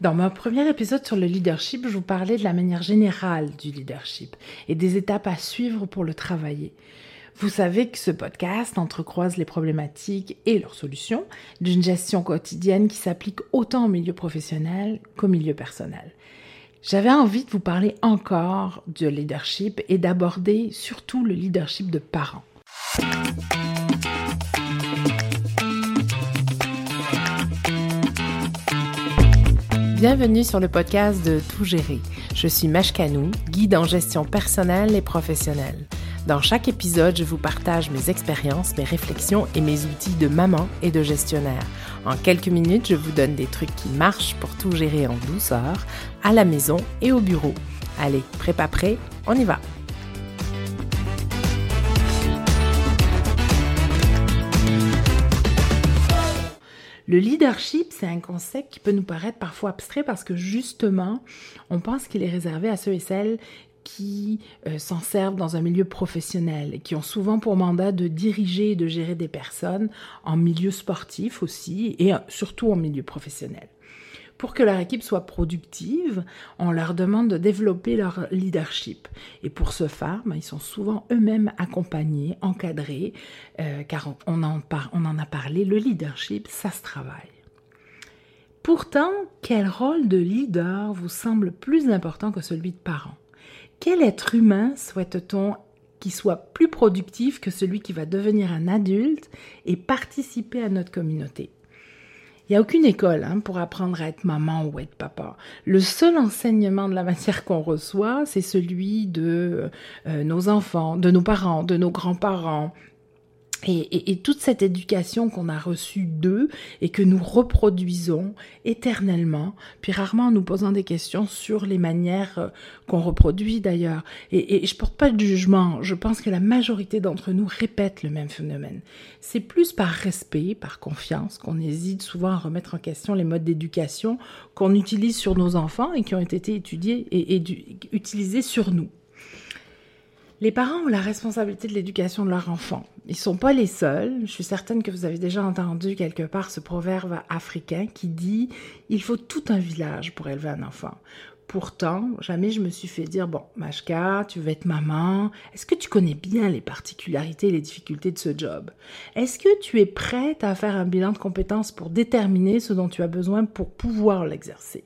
Dans mon premier épisode sur le leadership, je vous parlais de la manière générale du leadership et des étapes à suivre pour le travailler. Vous savez que ce podcast entrecroise les problématiques et leurs solutions d'une gestion quotidienne qui s'applique autant au milieu professionnel qu'au milieu personnel. J'avais envie de vous parler encore de leadership et d'aborder surtout le leadership de parents. Bienvenue sur le podcast de Tout gérer. Je suis Mashkanou, guide en gestion personnelle et professionnelle. Dans chaque épisode, je vous partage mes expériences, mes réflexions et mes outils de maman et de gestionnaire. En quelques minutes, je vous donne des trucs qui marchent pour tout gérer en douceur, à la maison et au bureau. Allez, prépa prêt, on y va. Le leadership, c'est un concept qui peut nous paraître parfois abstrait parce que justement, on pense qu'il est réservé à ceux et celles qui euh, s'en servent dans un milieu professionnel et qui ont souvent pour mandat de diriger et de gérer des personnes en milieu sportif aussi et euh, surtout en milieu professionnel. Pour que leur équipe soit productive, on leur demande de développer leur leadership. Et pour ce faire, ben, ils sont souvent eux-mêmes accompagnés, encadrés, euh, car on en, on en a parlé, le leadership, ça se travaille. Pourtant, quel rôle de leader vous semble plus important que celui de parent? Quel être humain souhaite-t-on qui soit plus productif que celui qui va devenir un adulte et participer à notre communauté? Il n'y a aucune école hein, pour apprendre à être maman ou être papa. Le seul enseignement de la matière qu'on reçoit, c'est celui de euh, nos enfants, de nos parents, de nos grands-parents, et, toute cette éducation qu'on a reçue d'eux et que nous reproduisons éternellement, puis rarement en nous posant des questions sur les manières euh, qu'on reproduit d'ailleurs. Et, et je porte pas de jugement, je pense que la majorité d'entre nous répètent le même phénomène. C'est plus par respect, par confiance qu'on hésite souvent à remettre en question les modes d'éducation qu'on utilise sur nos enfants et qui ont été étudiés et utilisés sur nous. Les parents ont la responsabilité de l'éducation de leur enfant. Ils ne sont pas les seuls. Je suis certaine que vous avez déjà entendu quelque part ce proverbe africain qui dit Il faut tout un village pour élever un enfant. Pourtant, jamais je me suis fait dire Bon, Mashka, tu veux être maman. Est-ce que tu connais bien les particularités et les difficultés de ce job? Est-ce que tu es prête à faire un bilan de compétences pour déterminer ce dont tu as besoin pour pouvoir l'exercer?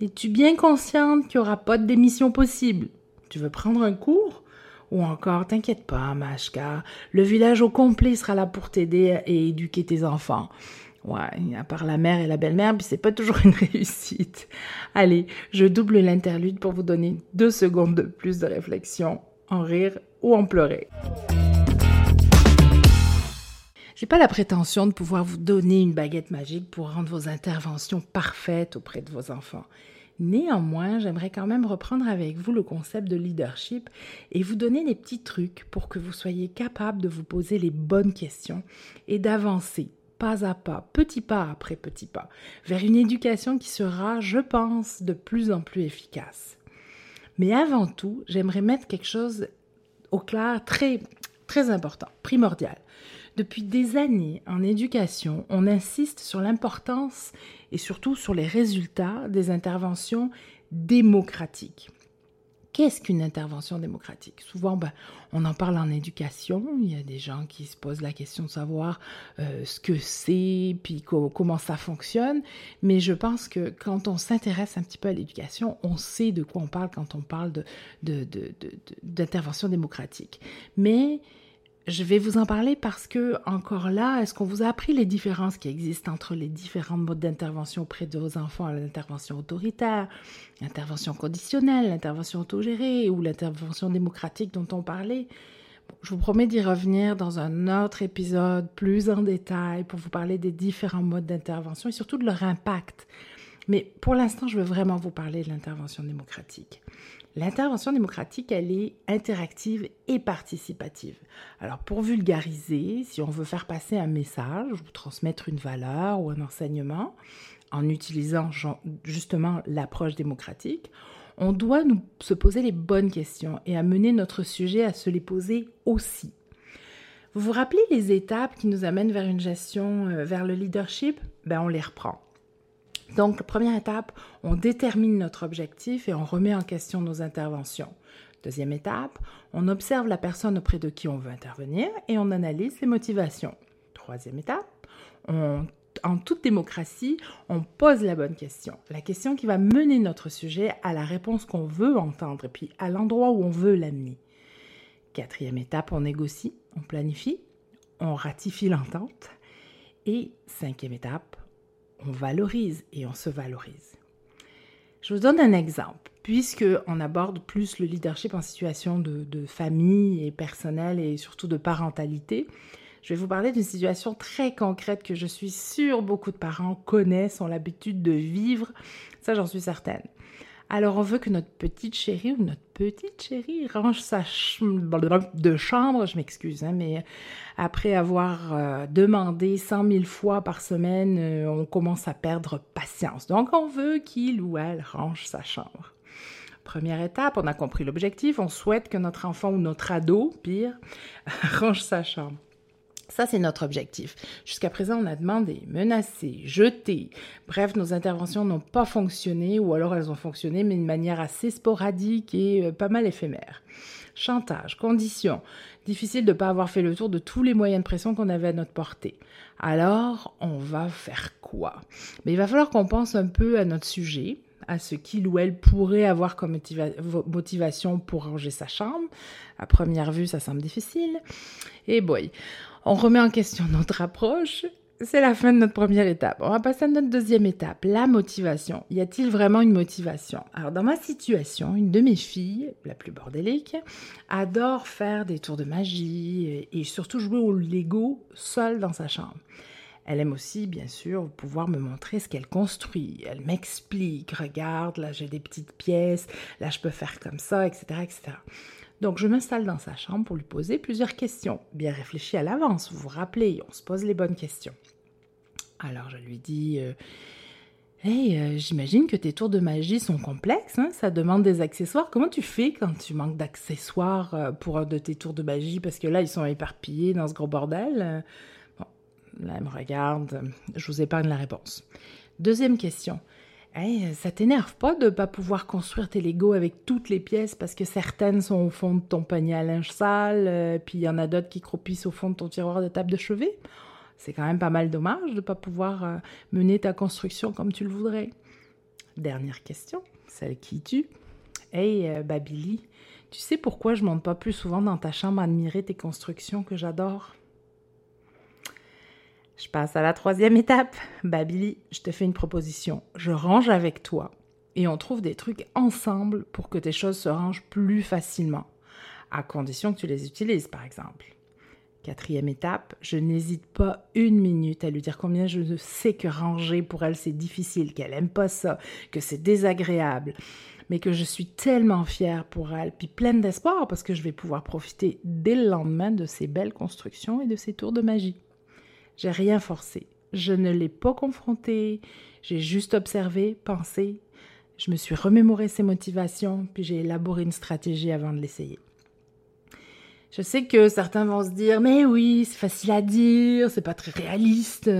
Es-tu bien consciente qu'il n'y aura pas de démission possible? Tu veux prendre un cours? Ou encore, t'inquiète pas, Mashka, le village au complet sera là pour t'aider et éduquer tes enfants. Ouais, à part la mère et la belle-mère, puis c'est pas toujours une réussite. Allez, je double l'interlude pour vous donner deux secondes de plus de réflexion, en rire ou en pleurer. J'ai pas la prétention de pouvoir vous donner une baguette magique pour rendre vos interventions parfaites auprès de vos enfants. Néanmoins, j'aimerais quand même reprendre avec vous le concept de leadership et vous donner des petits trucs pour que vous soyez capable de vous poser les bonnes questions et d'avancer pas à pas, petit pas après petit pas, vers une éducation qui sera, je pense, de plus en plus efficace. Mais avant tout, j'aimerais mettre quelque chose au clair très, très important, primordial. Depuis des années, en éducation, on insiste sur l'importance et surtout sur les résultats des interventions démocratiques. Qu'est-ce qu'une intervention démocratique? Souvent, ben, on en parle en éducation. Il y a des gens qui se posent la question de savoir euh, ce que c'est, puis comment ça fonctionne. Mais je pense que quand on s'intéresse un petit peu à l'éducation, on sait de quoi on parle quand on parle d'intervention démocratique. Mais je vais vous en parler parce que, encore là, est-ce qu'on vous a appris les différences qui existent entre les différents modes d'intervention auprès de vos enfants, l'intervention autoritaire, l'intervention conditionnelle, l'intervention autogérée ou l'intervention démocratique dont on parlait Je vous promets d'y revenir dans un autre épisode plus en détail pour vous parler des différents modes d'intervention et surtout de leur impact. Mais pour l'instant, je veux vraiment vous parler de l'intervention démocratique. L'intervention démocratique, elle est interactive et participative. Alors pour vulgariser, si on veut faire passer un message ou transmettre une valeur ou un enseignement en utilisant justement l'approche démocratique, on doit nous se poser les bonnes questions et amener notre sujet à se les poser aussi. Vous vous rappelez les étapes qui nous amènent vers une gestion, euh, vers le leadership? Ben on les reprend. Donc, première étape, on détermine notre objectif et on remet en question nos interventions. Deuxième étape, on observe la personne auprès de qui on veut intervenir et on analyse les motivations. Troisième étape, en toute démocratie, on pose la bonne question. La question qui va mener notre sujet à la réponse qu'on veut entendre et puis à l'endroit où on veut l'amener. Quatrième étape, on négocie, on planifie, on ratifie l'entente. Et cinquième étape, on valorise et on se valorise. Je vous donne un exemple, puisque on aborde plus le leadership en situation de, de famille et personnelle et surtout de parentalité. Je vais vous parler d'une situation très concrète que je suis sûre beaucoup de parents connaissent, ont l'habitude de vivre. Ça, j'en suis certaine. Alors, on veut que notre petite chérie ou notre petite chérie range sa de chambre, je m'excuse, hein, mais après avoir euh, demandé cent mille fois par semaine, euh, on commence à perdre patience. Donc, on veut qu'il ou elle range sa chambre. Première étape, on a compris l'objectif, on souhaite que notre enfant ou notre ado, pire, range sa chambre. Ça, c'est notre objectif. Jusqu'à présent, on a demandé, menacé, jeté. Bref, nos interventions n'ont pas fonctionné ou alors elles ont fonctionné, mais de manière assez sporadique et euh, pas mal éphémère. Chantage, conditions. Difficile de ne pas avoir fait le tour de tous les moyens de pression qu'on avait à notre portée. Alors, on va faire quoi? Mais il va falloir qu'on pense un peu à notre sujet, à ce qu'il ou elle pourrait avoir comme motivation pour ranger sa chambre. À première vue, ça semble difficile. Et boy, on remet en question notre approche. C'est la fin de notre première étape. On va passer à notre deuxième étape, la motivation. Y a-t-il vraiment une motivation? Alors, dans ma situation, une de mes filles, la plus bordélique, adore faire des tours de magie et surtout jouer au Lego seule dans sa chambre. Elle aime aussi, bien sûr, pouvoir me montrer ce qu'elle construit. Elle m'explique, regarde, là j'ai des petites pièces, là je peux faire comme ça, etc., etc. Donc, je m'installe dans sa chambre pour lui poser plusieurs questions, bien réfléchies à l'avance. Vous vous rappelez, on se pose les bonnes questions. Alors, je lui dis euh, Hey, euh, j'imagine que tes tours de magie sont complexes, hein? ça demande des accessoires. Comment tu fais quand tu manques d'accessoires euh, pour un de tes tours de magie? Parce que là, ils sont éparpillés dans ce gros bordel. Bon, là, elle me regarde, je vous épargne la réponse. Deuxième question Ça t'énerve pas de pas pouvoir construire tes Legos avec toutes les pièces parce que certaines sont au fond de ton panier à linge sale, euh, puis il y en a d'autres qui croupissent au fond de ton tiroir de table de chevet? C'est quand même pas mal dommage de pas pouvoir euh, mener ta construction comme tu le voudrais. Dernière question, celle qui tue. Hey, euh, Babili, tu sais pourquoi je monte pas plus souvent dans ta chambre admirer tes constructions que j'adore? Je passe à la troisième étape. Babili, je te fais une proposition. Je range avec toi et on trouve des trucs ensemble pour que tes choses se rangent plus facilement, à condition que tu les utilises, par exemple. Quatrième étape, je n'hésite pas une minute à lui dire combien je sais que ranger pour elle c'est difficile, qu'elle aime pas ça, que c'est désagréable, mais que je suis tellement fière pour elle, puis pleine d'espoir parce que je vais pouvoir profiter dès le lendemain de ces belles constructions et de ces tours de magie. J'ai rien forcé. Je ne l'ai pas confronté. J'ai juste observé, pensé. Je me suis remémoré ses motivations, puis j'ai élaboré une stratégie avant de l'essayer. Je sais que certains vont se dire, mais oui, c'est facile à dire, c'est pas très réaliste.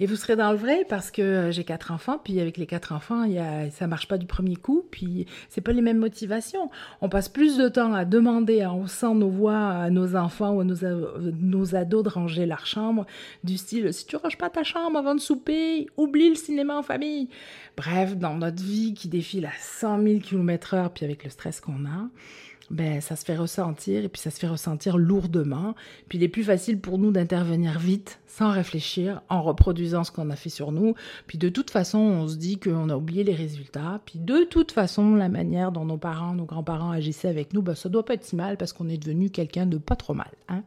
Et vous serez dans le vrai parce que euh, j'ai quatre enfants, puis avec les quatre enfants, y a, ça marche pas du premier coup, puis c'est pas les mêmes motivations. On passe plus de temps à demander en haussant nos voix à nos enfants ou à nos, nos ados de ranger leur chambre, du style, si tu ranges pas ta chambre avant de souper, oublie le cinéma en famille. Bref, dans notre vie qui défile à 100 000 km heure, puis avec le stress qu'on a, ben, ça se fait ressentir et puis ça se fait ressentir lourdement. Puis il est plus facile pour nous d'intervenir vite, sans réfléchir, en reproduisant ce qu'on a fait sur nous. Puis de toute façon, on se dit qu'on a oublié les résultats. Puis de toute façon, la manière dont nos parents, nos grands-parents agissaient avec nous, ben, ça doit pas être si mal parce qu'on est devenu quelqu'un de pas trop mal. Hein?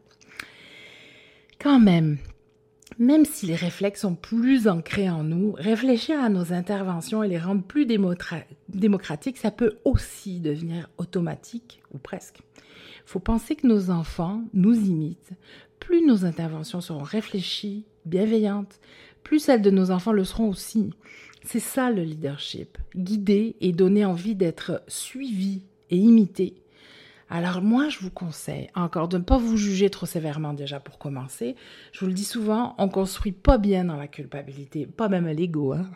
Quand même, même si les réflexes sont plus ancrés en nous, réfléchir à nos interventions et les rendre plus démocratiques, ça peut aussi devenir automatique, ou presque. Il faut penser que nos enfants nous imitent. Plus nos interventions seront réfléchies, bienveillantes, plus celles de nos enfants le seront aussi. C'est ça le leadership, guider et donner envie d'être suivi et imité alors moi, je vous conseille encore de ne pas vous juger trop sévèrement déjà pour commencer. Je vous le dis souvent, on construit pas bien dans la culpabilité, pas même l'ego. Hein.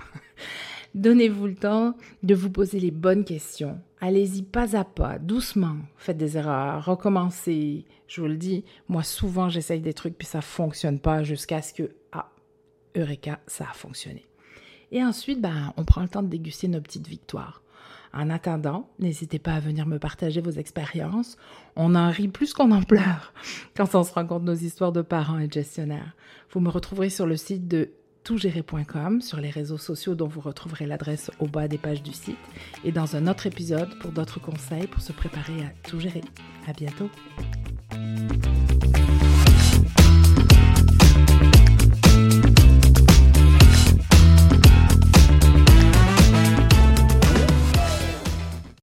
Donnez-vous le temps de vous poser les bonnes questions. Allez-y pas à pas, doucement. Faites des erreurs, recommencez. Je vous le dis, moi souvent j'essaye des trucs puis ça fonctionne pas jusqu'à ce que, ah, Eureka, ça a fonctionné. Et ensuite, ben, on prend le temps de déguster nos petites victoires. En attendant, n'hésitez pas à venir me partager vos expériences. On en rit plus qu'on en pleure quand on se raconte nos histoires de parents et de gestionnaires. Vous me retrouverez sur le site de toutgérer.com, sur les réseaux sociaux dont vous retrouverez l'adresse au bas des pages du site, et dans un autre épisode pour d'autres conseils pour se préparer à tout gérer. À bientôt!